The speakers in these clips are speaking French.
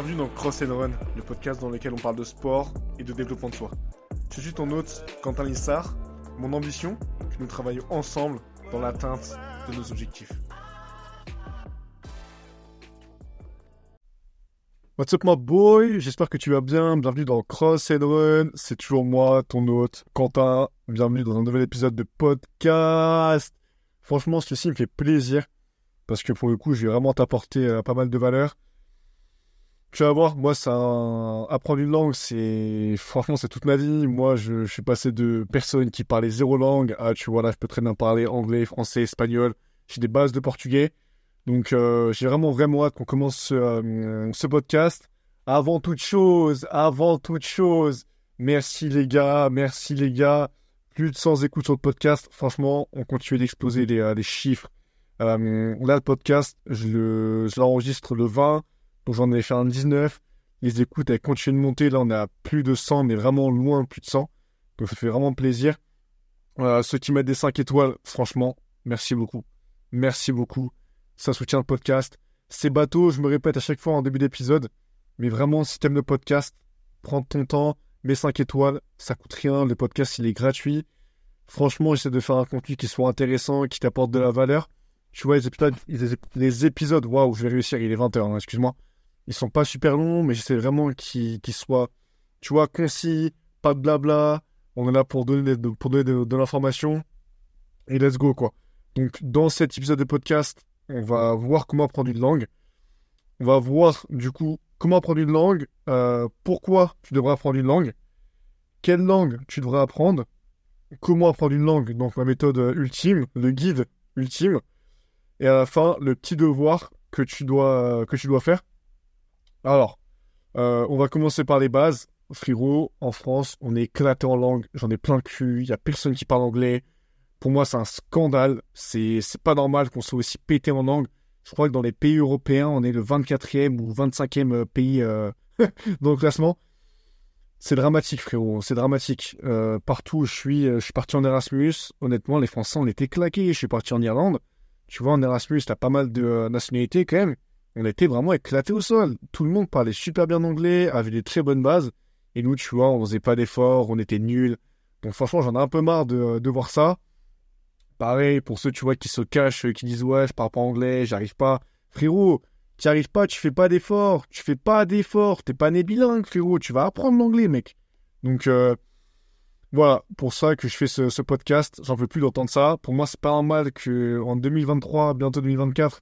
Bienvenue dans Cross and Run, le podcast dans lequel on parle de sport et de développement de soi. Je suis ton hôte, Quentin Lissard. Mon ambition, que nous travaillions ensemble dans l'atteinte de nos objectifs. What's up my boy? J'espère que tu vas bien. Bienvenue dans Cross and Run. C'est toujours moi, ton hôte, Quentin. Bienvenue dans un nouvel épisode de podcast. Franchement, ceci me fait plaisir parce que pour le coup, je vais vraiment t'apporter euh, pas mal de valeur. Tu vas voir, moi, ça, apprendre une langue, c'est, franchement, c'est toute ma vie. Moi, je, suis passé de personne qui parlait zéro langue à, tu vois, là, je peux très bien parler anglais, français, espagnol. J'ai des bases de portugais. Donc, euh, j'ai vraiment, vraiment hâte qu'on commence euh, ce podcast. Avant toute chose, avant toute chose, merci les gars, merci les gars. Plus de 100 écoutes sur le podcast. Franchement, on continue d'exploser les, les chiffres euh, là, le podcast, je l'enregistre le, 20, donc j'en ai fait un 19. Les écoutes, elles continuent de monter. Là, on est à plus de 100, mais vraiment loin plus de 100. Donc ça fait vraiment plaisir. Euh, ceux qui mettent des 5 étoiles, franchement, merci beaucoup. Merci beaucoup. Ça soutient le podcast. C'est bateau, je me répète à chaque fois en début d'épisode. Mais vraiment, si t'aimes le podcast, prends ton temps, mets 5 étoiles, ça coûte rien. Le podcast, il est gratuit. Franchement, j'essaie de faire un contenu qui soit intéressant, qui t'apporte de la valeur tu vois, les épisodes, les épisodes waouh, je vais réussir, il est 20h, hein, excuse-moi. Ils sont pas super longs, mais j'essaie vraiment qu'ils soient, tu vois, concis, pas de blabla. On est là pour donner, de, l'information. Et let's go, quoi. Donc, dans cet épisode de podcast, on va voir comment apprendre une langue. On va voir, du coup, comment apprendre une langue, euh, pourquoi tu devrais apprendre une langue, quelle langue tu devrais apprendre, comment apprendre une langue, donc ma méthode ultime, le guide ultime, et à la fin, le petit devoir que tu dois, que tu dois faire. Alors, euh, on va commencer par les bases. Frérot, en France, on est éclaté en langue. J'en ai plein le cul. Il n'y a personne qui parle anglais. Pour moi, c'est un scandale. C'est, pas normal qu'on soit aussi pété en langue. Je crois que dans les pays européens, on est le 24e ou 25e euh, pays euh, dans le classement. C'est dramatique, frérot. C'est dramatique. partout où je suis, je suis parti en Erasmus. Honnêtement, les Français, on était claqués. Je suis parti en Irlande. Tu vois, en Erasmus, t'as pas mal de nationalités quand même. On était vraiment éclaté au sol. Tout le monde parlait super bien anglais, avait des très bonnes bases. Et nous, tu vois, on faisait pas d'efforts, on était nuls. Donc franchement, j'en ai un peu marre de, voir ça. Pareil, pour ceux, tu vois, qui se cachent, qui disent ouais, je parle pas anglais, j'arrive pas. Frérot, tu arrives pas, tu fais pas d'efforts, tu fais pas d'efforts, t'es pas né bilingue, frérot, tu vas apprendre l'anglais, mec. Donc, euh, voilà, pour ça que je fais ce, podcast. J'en veux plus d'entendre ça. Pour moi, c'est pas normal que en 2023, bientôt 2024,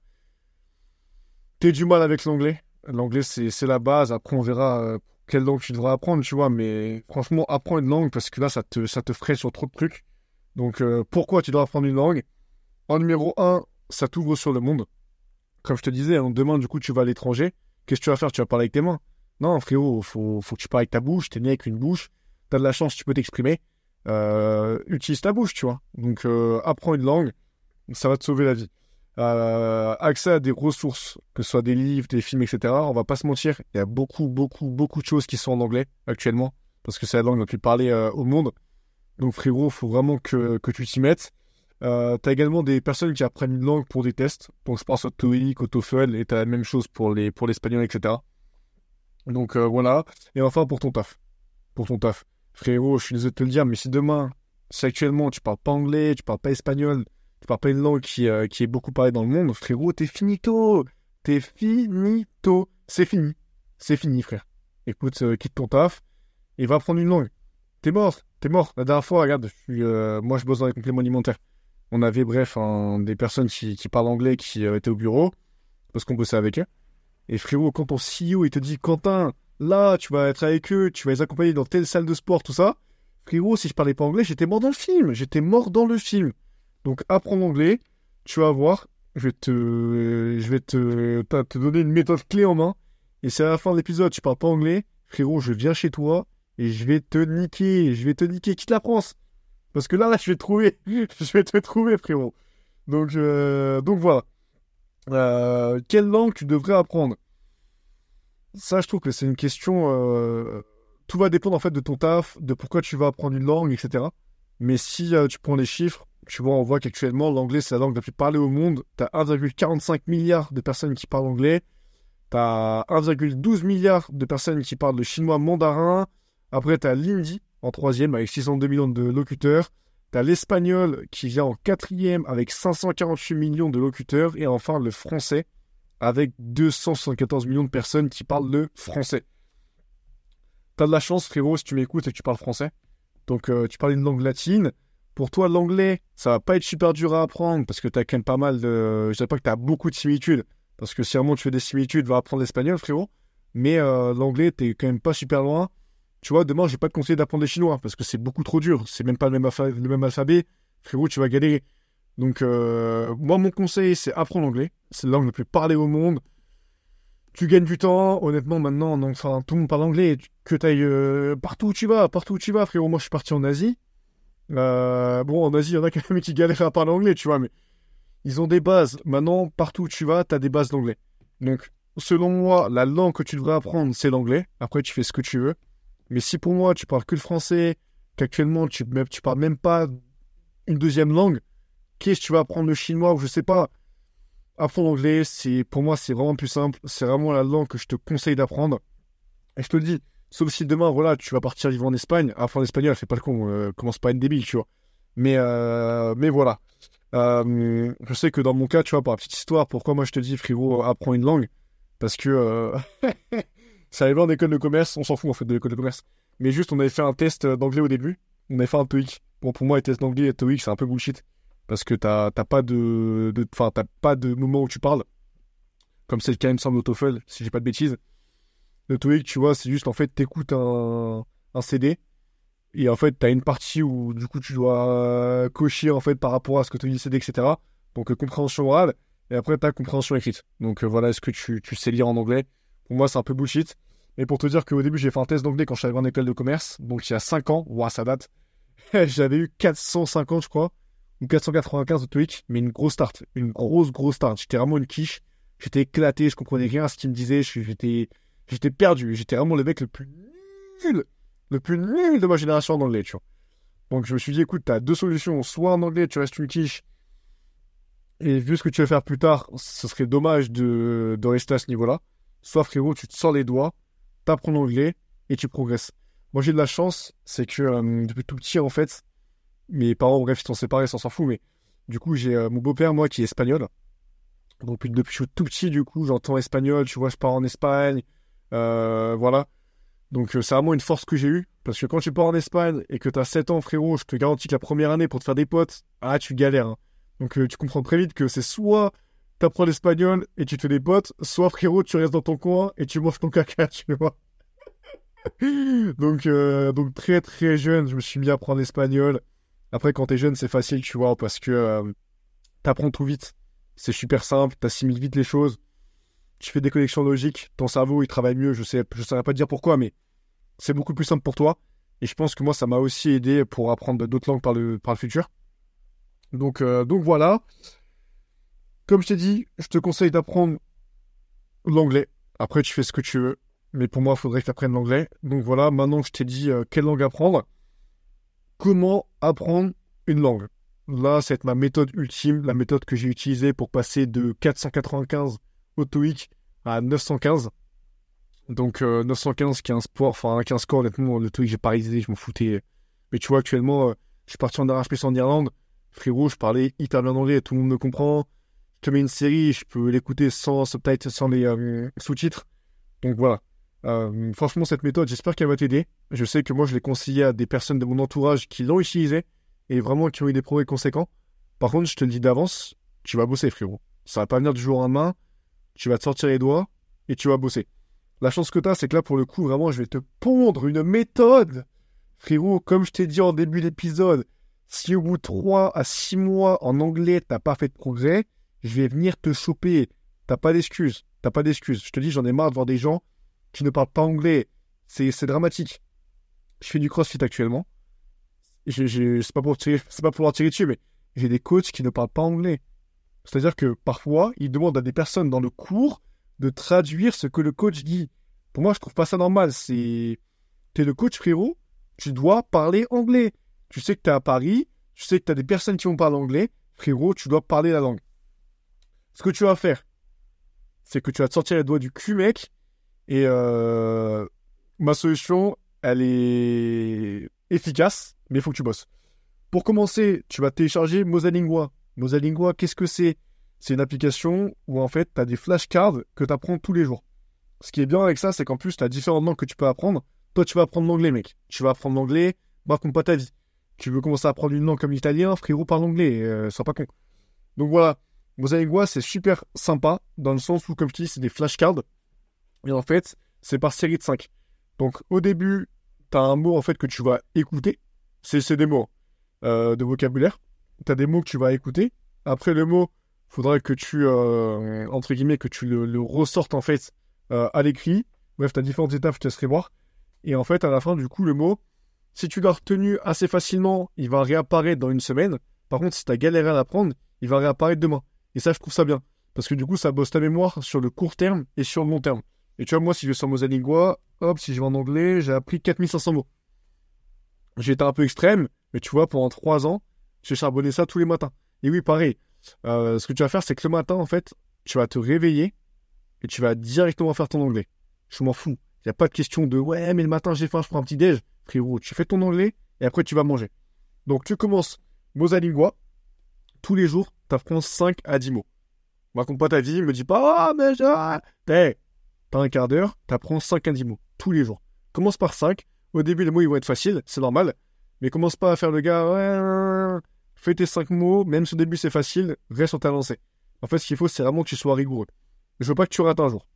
t'aies du mal avec l'anglais. L'anglais, c'est la base. Après, on verra euh, quelle langue tu devras apprendre, tu vois. Mais franchement, apprends une langue parce que là, ça te, ça te ferait sur trop de trucs. Donc, euh, pourquoi tu dois apprendre une langue? En numéro 1, ça t'ouvre sur le monde. Comme je te disais, hein, demain, du coup, tu vas à l'étranger. Qu'est-ce que tu vas faire? Tu vas parler avec tes mains Non, frérot, faut, faut que tu parles avec ta bouche. T'es né avec une bouche t'as de la chance, tu peux t'exprimer. Euh, utilise ta bouche, tu vois. Donc, apprends une langue, ça va te sauver la vie. Euh, accès à des ressources, que ce soit des livres, des films, etc. On va pas se mentir, il y a beaucoup, beaucoup, beaucoup de choses qui sont en anglais actuellement, parce que c'est la langue la plus parlée au monde. Donc, frérot, faut vraiment que, que tu t'y mettes. Euh, t'as également des personnes qui apprennent une langue pour des tests. Donc, je pense au TOEIC, au TOEFL, et t'as la même chose pour les pour l'espagnol, etc. Donc, voilà. Et enfin, pour ton taf. Pour ton taf frérot, je suis désolé de te le dire, mais si demain, si actuellement tu parles pas anglais, tu parles pas espagnol, tu parles pas une langue qui, euh, qui est beaucoup parlée dans le monde, frérot, t'es finito. T'es finito. C'est fini. C'est fini, frère. Écoute, euh, quitte ton taf et va apprendre une langue. T'es mort. T'es mort. La dernière fois, regarde, euh, moi je bosse dans les compléments alimentaires. On avait, bref, des personnes qui, qui, parlent anglais qui étaient au bureau parce qu'on bossait avec eux. Et frérot, quand ton CEO il te dit Quentin, Là, tu vas être avec eux, tu vas les accompagner dans telle salle de sport, tout ça. Frérot, si je parlais pas anglais, j'étais mort dans le film. J'étais mort dans le film. Donc, apprends l'anglais. Tu vas voir. Je vais te, je vais te, te donner une méthode clé en main. Et si à la fin de l'épisode, tu parles pas anglais, frérot, je viens chez toi et je vais te niquer. Je vais te niquer. Quitte la France. Parce que là, là, je vais te trouver. je vais te trouver, frérot. Donc, euh, donc voilà. Euh, quelle langue tu devrais apprendre? Ça, je trouve que c'est une question. Euh, tout va dépendre en fait de ton taf, de pourquoi tu vas apprendre une langue, etc. Mais si tu prends les chiffres, tu vois, on voit qu'actuellement, l'anglais, c'est la langue la plus parlée au monde. Tu as 1,45 milliard de personnes qui parlent anglais. T'as 1,12 milliard de personnes qui parlent le chinois mandarin. Après, t'as l'hindi en troisième avec 602 millions de locuteurs. T'as l'espagnol qui vient en quatrième avec 548 millions de locuteurs. Et enfin, le français avec 274 millions de personnes qui parlent le français. T'as de la chance, frérot, si tu m'écoutes et tu parles français. Donc, euh, tu parles une langue latine. Pour toi, l'anglais, ça va pas être super dur à apprendre parce que t'as quand même pas mal de. Je sais pas que t'as beaucoup de similitudes. Parce que si vraiment tu fais des similitudes, va apprendre l'espagnol, frérot. Mais euh, l'anglais, t'es quand même pas super loin. Tu vois, demain, j'ai pas de conseil d'apprendre les chinois parce que c'est beaucoup trop dur. C'est même pas le même, le même alphabet. Frérot, tu vas galérer. Donc, euh, moi, mon conseil, c'est apprendre l'anglais. C'est la langue la plus parlée au monde tu gagnes du temps, honnêtement, maintenant, enfin, tout le monde parle anglais, que tu ailles euh, partout où tu vas, partout où tu vas, frérot. Moi, je suis parti en Asie. Euh, bon, en Asie, il y en a quand même qui galèrent à parler anglais, tu vois, mais ils ont des bases. Maintenant, partout où tu vas, tu as des bases d'anglais. Donc, selon moi, la langue que tu devrais apprendre, c'est l'anglais. Après, tu fais ce que tu veux. Mais si pour moi, tu parles que le français, qu'actuellement, tu, tu parles même pas une deuxième langue, qu'est-ce que tu vas apprendre le chinois ou je sais pas? Apprendre l'anglais, pour moi c'est vraiment plus simple. C'est vraiment la langue que je te conseille d'apprendre. Et je te le dis, sauf si demain voilà tu vas partir vivre en Espagne, apprendre l'espagnol, fais pas le con, euh, commence pas à être débile, tu vois. Mais euh, mais voilà. Euh, je sais que dans mon cas, tu vois, par la petite histoire, pourquoi moi je te dis frérot, apprends une langue, parce que ça arrive en école de commerce, on s'en fout en fait de l'école de commerce. Mais juste on avait fait un test d'anglais au début, on avait fait un TOEIC. Bon pour moi les tests d'anglais et TOEIC c'est un peu bullshit parce que t'as pas de, enfin t'as pas de moment où tu parles, comme c'est le cas il me semble au TOEFL, si j'ai pas de bêtises. Le TOEIC, tu vois, c'est juste en fait t'écoutes un, un CD et en fait t'as une partie où du coup tu dois cocher en fait par rapport à ce que te dit le CD, etc. Donc euh, compréhension orale et après t'as compréhension écrite. Donc euh, voilà, est-ce que tu, sais lire en anglais Pour moi c'est un peu bullshit. Mais pour te dire qu'au début j'ai fait un test d'anglais quand arrivé en école de commerce, donc il y a 5 ans, ouah ça date. J'avais eu 450 je crois ou 495 de Twitch, mais une grosse start, une grosse, grosse start. J'étais vraiment une quiche. J'étais éclaté, je comprenais rien à ce qu'il me disait. J'étais, j'étais perdu. J'étais vraiment le mec le plus nul, le plus nul de ma génération en anglais, tu vois. Donc je me suis dit, écoute, t'as deux solutions. Soit en anglais, tu restes quiche. Et vu ce que tu vas faire plus tard, ce serait dommage de, rester à ce niveau-là. Soit frérot, tu te sors les doigts, t'apprends l'anglais et tu progresses. Moi j'ai de la chance, c'est que euh, depuis tout petit en fait, mes parents, bref, ils sont séparés, ça s'en fout, mais du coup, j'ai euh, mon beau-père, moi, qui est espagnol. Donc, depuis suis tout petit, du coup, j'entends espagnol, tu vois, je pars en Espagne, voilà. Donc, euh, c'est vraiment une force que j'ai eue, parce que quand tu pars en Espagne et que tu as 7 ans, frérot, je te garantis que la première année, pour te faire des potes, ah, tu galères. Hein. Donc, tu comprends très vite que c'est soit t'apprends l'espagnol et tu te fais des potes, soit, frérot, tu restes dans ton coin et tu manges ton caca, tu vois. donc, donc, très, très jeune, je me suis mis à apprendre l'espagnol. Après, quand t'es jeune, c'est facile, tu vois, parce que euh, t'apprends tout vite. C'est super simple, t'assimiles vite les choses. Tu fais des connexions logiques, ton cerveau, il travaille mieux. Je sais, je saurais pas dire pourquoi, mais c'est beaucoup plus simple pour toi. Et je pense que moi, ça m'a aussi aidé pour apprendre d'autres langues par le, par le futur. Donc, euh, donc voilà. Comme je t'ai dit, je te conseille d'apprendre l'anglais. Après, tu fais ce que tu veux. Mais pour moi, il faudrait que tu apprennes l'anglais. Donc voilà, maintenant que je t'ai dit euh, quelle langue apprendre, comment apprendre une langue. Là, c'est ma méthode ultime, la méthode que j'ai utilisée pour passer de 495 au TOEIC à 915. Donc 915 qui est un sport, enfin un score honnêtement, le TOEIC j'ai pas réalisé, je m'en foutais. Mais tu vois, actuellement, euh, je suis parti en Erasmus en Irlande. Frérot, je parlais italien en anglais, tout le monde me comprend. Je te mets une série, je peux l'écouter sans subtitres, sans les euh, sous-titres. Donc voilà. Euh, franchement, cette méthode, j'espère qu'elle va t'aider. Je sais que moi, je l'ai conseillé à des personnes de mon entourage qui l'ont utilisé et vraiment qui ont eu des progrès conséquents. Par contre, je te le dis d'avance, tu vas bosser, frérot. Ça va pas venir du jour au lendemain. Tu vas te sortir les doigts et tu vas bosser. La chance que tu as, c'est que là, pour le coup, vraiment, je vais te pondre une méthode. Frérot, comme je t'ai dit en début d'épisode, si au bout de 3 à 6 mois en anglais, t'as pas fait de progrès, je vais venir te choper. T'as pas d'excuses. T'as pas d'excuses. Je te dis, j'en ai marre de voir des gens qui ne parlent pas anglais. C'est dramatique. Je fais du crossfit actuellement. Je, c'est pas pour c'est pas pour tirer dessus, mais j'ai des coachs qui ne parlent pas anglais. C'est-à-dire que parfois, ils demandent à des personnes dans le cours de traduire ce que le coach dit. Pour moi, je trouve pas ça normal. C'est, t'es le coach frérot, tu dois parler anglais. Tu sais que tu es à Paris, tu sais que tu as des personnes qui vont parler anglais, frérot, tu dois parler la langue. Ce que tu vas faire, c'est que tu vas te sortir les doigts du cul, mec. Et euh, ma solution, elle est efficace, mais il faut que tu bosses. Pour commencer, tu vas télécharger Mosalingua. Mosalingua, qu'est-ce que c'est? C'est une application où en fait, tu as des flashcards que tu apprends tous les jours. Ce qui est bien avec ça, c'est qu'en plus, tu as différentes langues que tu peux apprendre. Toi, tu vas apprendre l'anglais, mec. Tu vas apprendre l'anglais, raconte pas ta vie. Tu veux commencer à apprendre une langue comme l'italien, frérot, parle anglais, euh, pas con. Donc voilà, Mosaïque c'est super sympa, dans le sens où, comme je dis, c'est des flashcards. Et en fait, c'est par série de 5. Donc au début, tu as un mot en fait que tu vas écouter. C'est des mots euh, de vocabulaire. Tu as des mots que tu vas écouter. Après le mot, faudrait que tu, euh, entre que tu le, ressortes en fait euh, à l'écrit. Bref, tu as différentes étapes, je te laisserai voir. Et en fait, à la fin, du coup, le mot, si tu l'as retenu assez facilement, il va réapparaître dans une semaine. Par contre, si tu as galéré à l'apprendre, il va réapparaître demain. Et ça, je trouve ça bien. Parce que du coup, ça bosse ta mémoire sur le court terme et sur le long terme. Et tu vois, moi, si je vais sur Mosalingua, hop, si je vais en anglais, j'ai appris 4500 mots. J'ai été un peu extrême, mais tu vois, pendant trois ans, j'ai charbonné ça tous les matins. Et oui, pareil. Euh, ce que tu vas faire, c'est que le matin, en fait, tu vas te réveiller et tu vas directement faire ton anglais. Je m'en fous. Il n'y a pas de question de ouais, mais le matin, j'ai faim, je prends un petit déj. Frérot, tu fais ton anglais et après, tu vas manger. Donc, tu commences Mosalingua. Tous les jours, tu apprends 5 à 10 mots. Raconte pas ta vie, me dis pas, ah, mais je... T'as un quart d'heure, t'apprends 5 à 10 mots, tous les jours. Commence par 5. Au début, les mots, ils vont être faciles, c'est normal. Mais commence pas à faire le gars, fais tes 5 mots, même si au début c'est facile, reste sur ta lancée. En fait, ce qu'il faut, c'est vraiment que tu sois rigoureux. Je veux pas que tu rates un jour.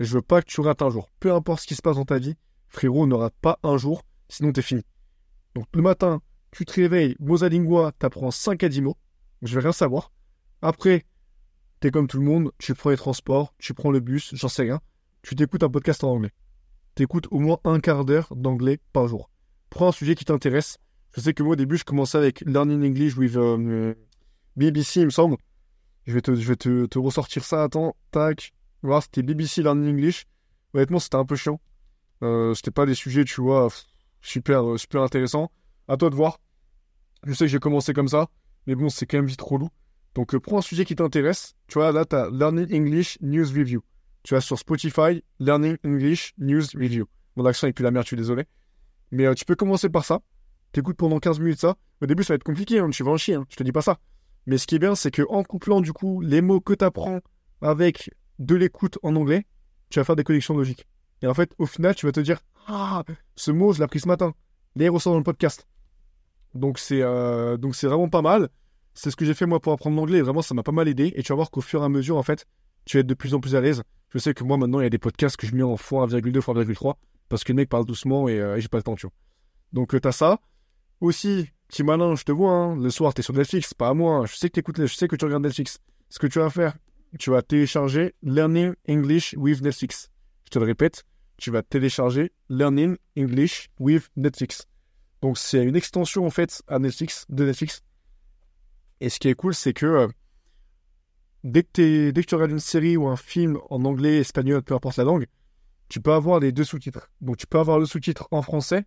Je veux pas que tu rates un jour. Peu importe ce qui se passe dans ta vie, frérot, ne rate pas un jour, sinon t'es fini. Donc le matin, tu te réveilles, Mosalingua, t'apprends 5 à 10 mots. Je vais rien savoir. Après, t'es comme tout le monde, tu prends les transports, tu prends le bus, j'en sais rien tu t'écoutes un podcast en anglais. Tu écoutes au moins un quart d'heure d'anglais par jour. Prends un sujet qui t'intéresse. Je sais que moi, au début, je commençais avec Learning English with euh, BBC, il me semble. Je vais te, je vais te, ressortir ça. Attends, tac. Voilà, c'était BBC Learning English. Honnêtement, c'était un peu chiant. Euh, c'était pas des sujets, tu vois, super, euh, super intéressants. À toi de voir. Je sais que j'ai commencé comme ça, mais bon, c'est quand même vite relou. Donc, prends un sujet qui t'intéresse. Tu vois, là, tu as Learning English News Review tu vas sur Spotify, Learning English News Review. Mon accent est plus la merde, je suis désolé. Mais euh, tu peux commencer par ça. T'écoutes pendant 15 minutes ça. Au début, ça va être compliqué, hein, tu vas en chier, hein, je te dis pas ça. Mais ce qui est bien, c'est que en couplant du coup les mots que tu apprends avec de l'écoute en anglais, tu vas faire des connexions logiques. Et en fait, au final, tu vas te dire Ah, ce mot, je l'ai appris ce matin. Il ressort dans le podcast. Donc, c'est euh, donc c'est vraiment pas mal. C'est ce que j'ai fait moi pour apprendre l'anglais. Vraiment, ça m'a pas mal aidé. Et tu vas voir qu'au fur et à mesure, en fait, tu vas être de plus en plus à l'aise. Je sais que moi, maintenant, il y a des podcasts que je mets en x1,2, x1,3, parce que le mec parle doucement euh, et, j'ai pas le temps, tu. Donc, euh, t'as ça. Aussi, petit malin, je te vois, hein, le soir, t'es sur Netflix, pas à moi. Je sais que t'écoutes, je sais que tu regardes Netflix. Ce que tu vas faire, tu vas télécharger Learning English with Netflix. Je te le répète, tu vas télécharger Learning English with Netflix. Donc, c'est une extension, en fait, à Netflix, de Netflix. Et ce qui est cool, c'est que euh, que, dès que tu regardes une série ou un film en anglais, espagnol, peu importe la langue, tu peux avoir les deux sous-titres. Donc tu peux avoir le sous-titre en français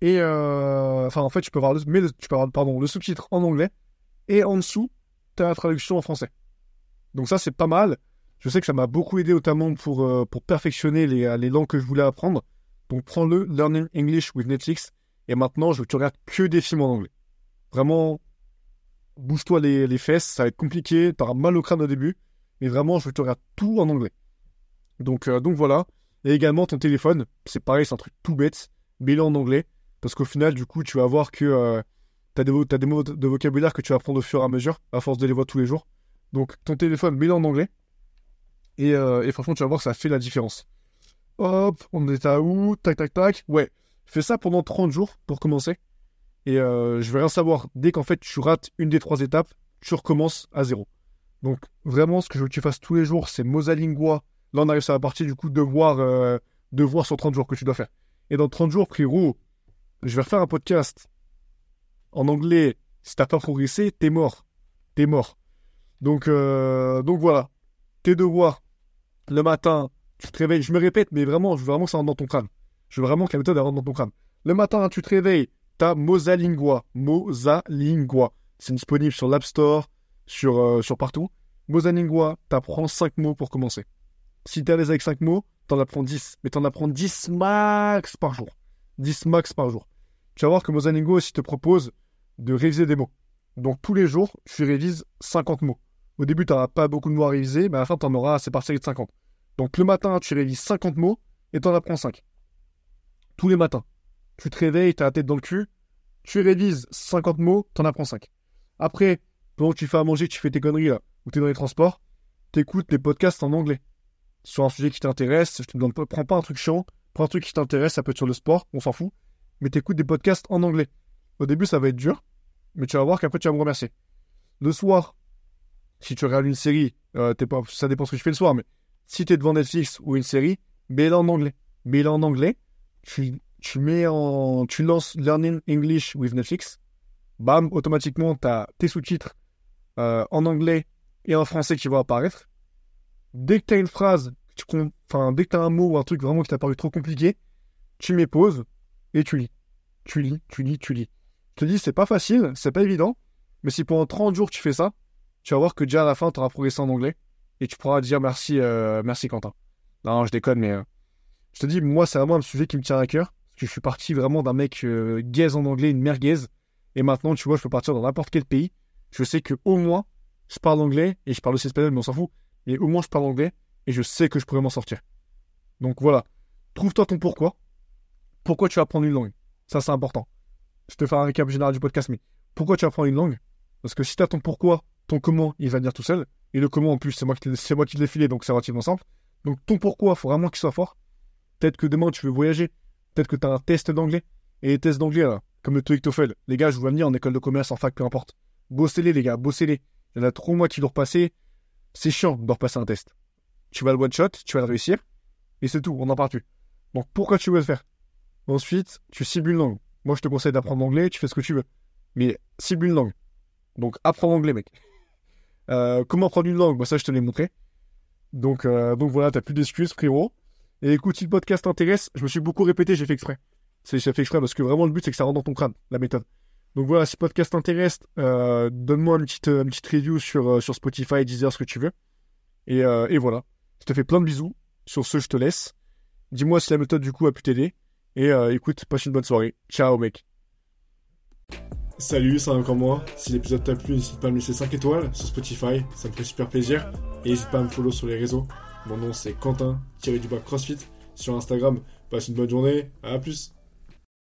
et euh, enfin en fait tu peux avoir le, mais tu peux avoir pardon le sous-titre en anglais et en dessous tu as la traduction en français. Donc ça c'est pas mal. Je sais que ça m'a beaucoup aidé notamment pour euh, pour perfectionner les, les langues que je voulais apprendre. Donc prends-le Learning English with Netflix et maintenant je tu regardes que des films en anglais. Vraiment bouge-toi les, fesses, ça va être compliqué, t'auras mal au crâne au début, mais vraiment, je te regarde tout en anglais. Donc, euh, donc voilà. Et également ton téléphone, c'est pareil, c'est un truc tout bête, mets-le en anglais, parce qu'au final, du coup, tu vas voir que euh, des, as des mots de vocabulaire que tu vas apprendre au fur et à mesure, à force de les voir tous les jours. Donc, ton téléphone, mets-le en anglais, et, euh, franchement, tu vas voir que ça fait la différence. Hop, on est à où? Tac, tac, tac. Ouais, fais ça pendant 30 jours pour commencer. Et euh, je veux rien savoir. Dès qu'en fait tu rates une des trois étapes, tu recommences à zéro. Donc vraiment, ce que je veux que tu fasses tous les jours, c'est Mosalingua. Là, on arrive sur la partie du coup de voir, euh, de voir sur 30 jours que tu dois faire. Et dans 30 jours, frérot, je vais refaire un podcast en anglais. Si t'as pas progressé, t'es mort. T'es mort. Donc, euh, donc voilà. Tes devoirs, le matin, tu te réveilles. Je me répète, mais vraiment, je veux vraiment que ça rentre dans ton crâne. Je veux vraiment que la méthode rentre dans ton crâne. Le matin, tu te réveilles, t'as Mosalingua. Mosalingua. C'est disponible sur l'App Store, sur, euh, sur partout. Mosalingua, t'apprends 5 mots pour commencer. Si t'es à l'aise avec 5 mots, t'en apprends 10. Mais t'en apprends 10 max par jour. 10 max par jour. Tu vas voir que Mozaningo aussi te propose de réviser des mots. Donc tous les jours, tu révises 50 mots. Au début, tu n'auras pas beaucoup de mots à réviser, mais à la fin, tu en auras assez par série de 50. Donc le matin, tu révises 50 mots et tu en apprends 5. Tous les matins. Tu te réveilles, tu as la tête dans le cul, tu révises 50 mots, tu en apprends 5. Après, pendant que tu fais à manger, tu fais tes conneries là, ou tu es dans les transports, tu écoutes les podcasts en anglais. Sur un sujet qui t'intéresse, je te demande prends pas un truc chiant, prends un truc qui t'intéresse, ça peut être sur le sport, on s'en fout, mais tu écoutes des podcasts en anglais. Au début, ça va être dur, mais tu vas voir qu'après, tu vas me remercier. Le soir, si tu regardes une série, euh, pas, ça dépend ce que tu fais le soir, mais si tu es devant Netflix ou une série, mets-la en anglais. Mets-la en anglais, tu, tu, mets en, tu lances Learning English with Netflix, bam, automatiquement, tu as tes sous-titres euh, en anglais et en français qui vont apparaître. Dès que tu as une phrase, dès que tu as un mot ou un truc vraiment qui t'a paru trop compliqué, tu mets pause et tu lis. Tu lis, tu lis, tu lis. Je te dis, c'est pas facile, c'est pas évident, mais si pendant 30 jours tu fais ça, tu vas voir que déjà à la fin, tu auras progressé en anglais et tu pourras dire merci, euh, merci Quentin. Non, je déconne, mais euh, je te dis, moi, c'est vraiment un sujet qui me tient à cœur. Parce que je suis parti vraiment d'un mec euh, gaze en anglais, une merguez. Et maintenant, tu vois, je peux partir dans n'importe quel pays. Je sais que au moins, je parle anglais et je parle aussi espagnol, mais on s'en fout. Et au moins, je parle anglais et je sais que je pourrais m'en sortir. Donc voilà, trouve-toi ton pourquoi. Pourquoi tu vas apprendre une langue? Ça, c'est important. Je te fais un récap général du podcast, mais pourquoi tu apprends une langue? Parce que si tu as ton pourquoi ton comment, il va venir tout seul. Et le comment, en plus, c'est moi qui, l'ai filé, donc c'est relativement simple. Donc ton pourquoi, il faut vraiment qu'il soit fort. Peut-être que demain, tu veux voyager. Peut-être que tu as un test d'anglais. Et les tests d'anglais, comme le TOEIC TOEFL, les gars, je vous venir en école de commerce, en fac, peu importe. Bossez-les, les gars, bossez-les. Il y en a trop moi qui l'ont repassé. C'est chiant de repasser un test. Tu vas le one-shot, tu vas le réussir. Et c'est tout, on n'en parle plus. Donc pourquoi tu veux le faire? Ensuite, tu cibles une langue. Moi, je te conseille d'apprendre l'anglais, tu fais ce que tu veux. Mais cible une langue. Donc apprends l'anglais, mec. Euh, comment apprendre une langue? Bah, Ça, je te l'ai montré. Donc, euh, donc voilà, t'as plus d'excuses, frérot. Et écoute, si le podcast t'intéresse, je me suis beaucoup répété, j'ai fait exprès. C'est j'ai fait exprès parce que vraiment le but c'est que ça rentre dans ton crâne, la méthode. Donc voilà, si le podcast t'intéresse, euh, donne-moi une petite, une petite review sur, sur Spotify, Deezer, ce que tu veux. Et, et voilà. Te fais plein de bisous. Sur ce, je te laisse. Dis-moi si la méthode du coup a pu t'aider. Et écoute, passe une bonne soirée. Ciao mec. Salut, c'est encore moi. Si l'épisode t'a plu, n'hésite pas à me laisser 5 étoiles sur Spotify, ça me fait super plaisir. Et n'hésite pas à me follow sur les réseaux. Mon nom c'est Quentin, tiré du bas CrossFit. Sur Instagram, passe une bonne journée, à plus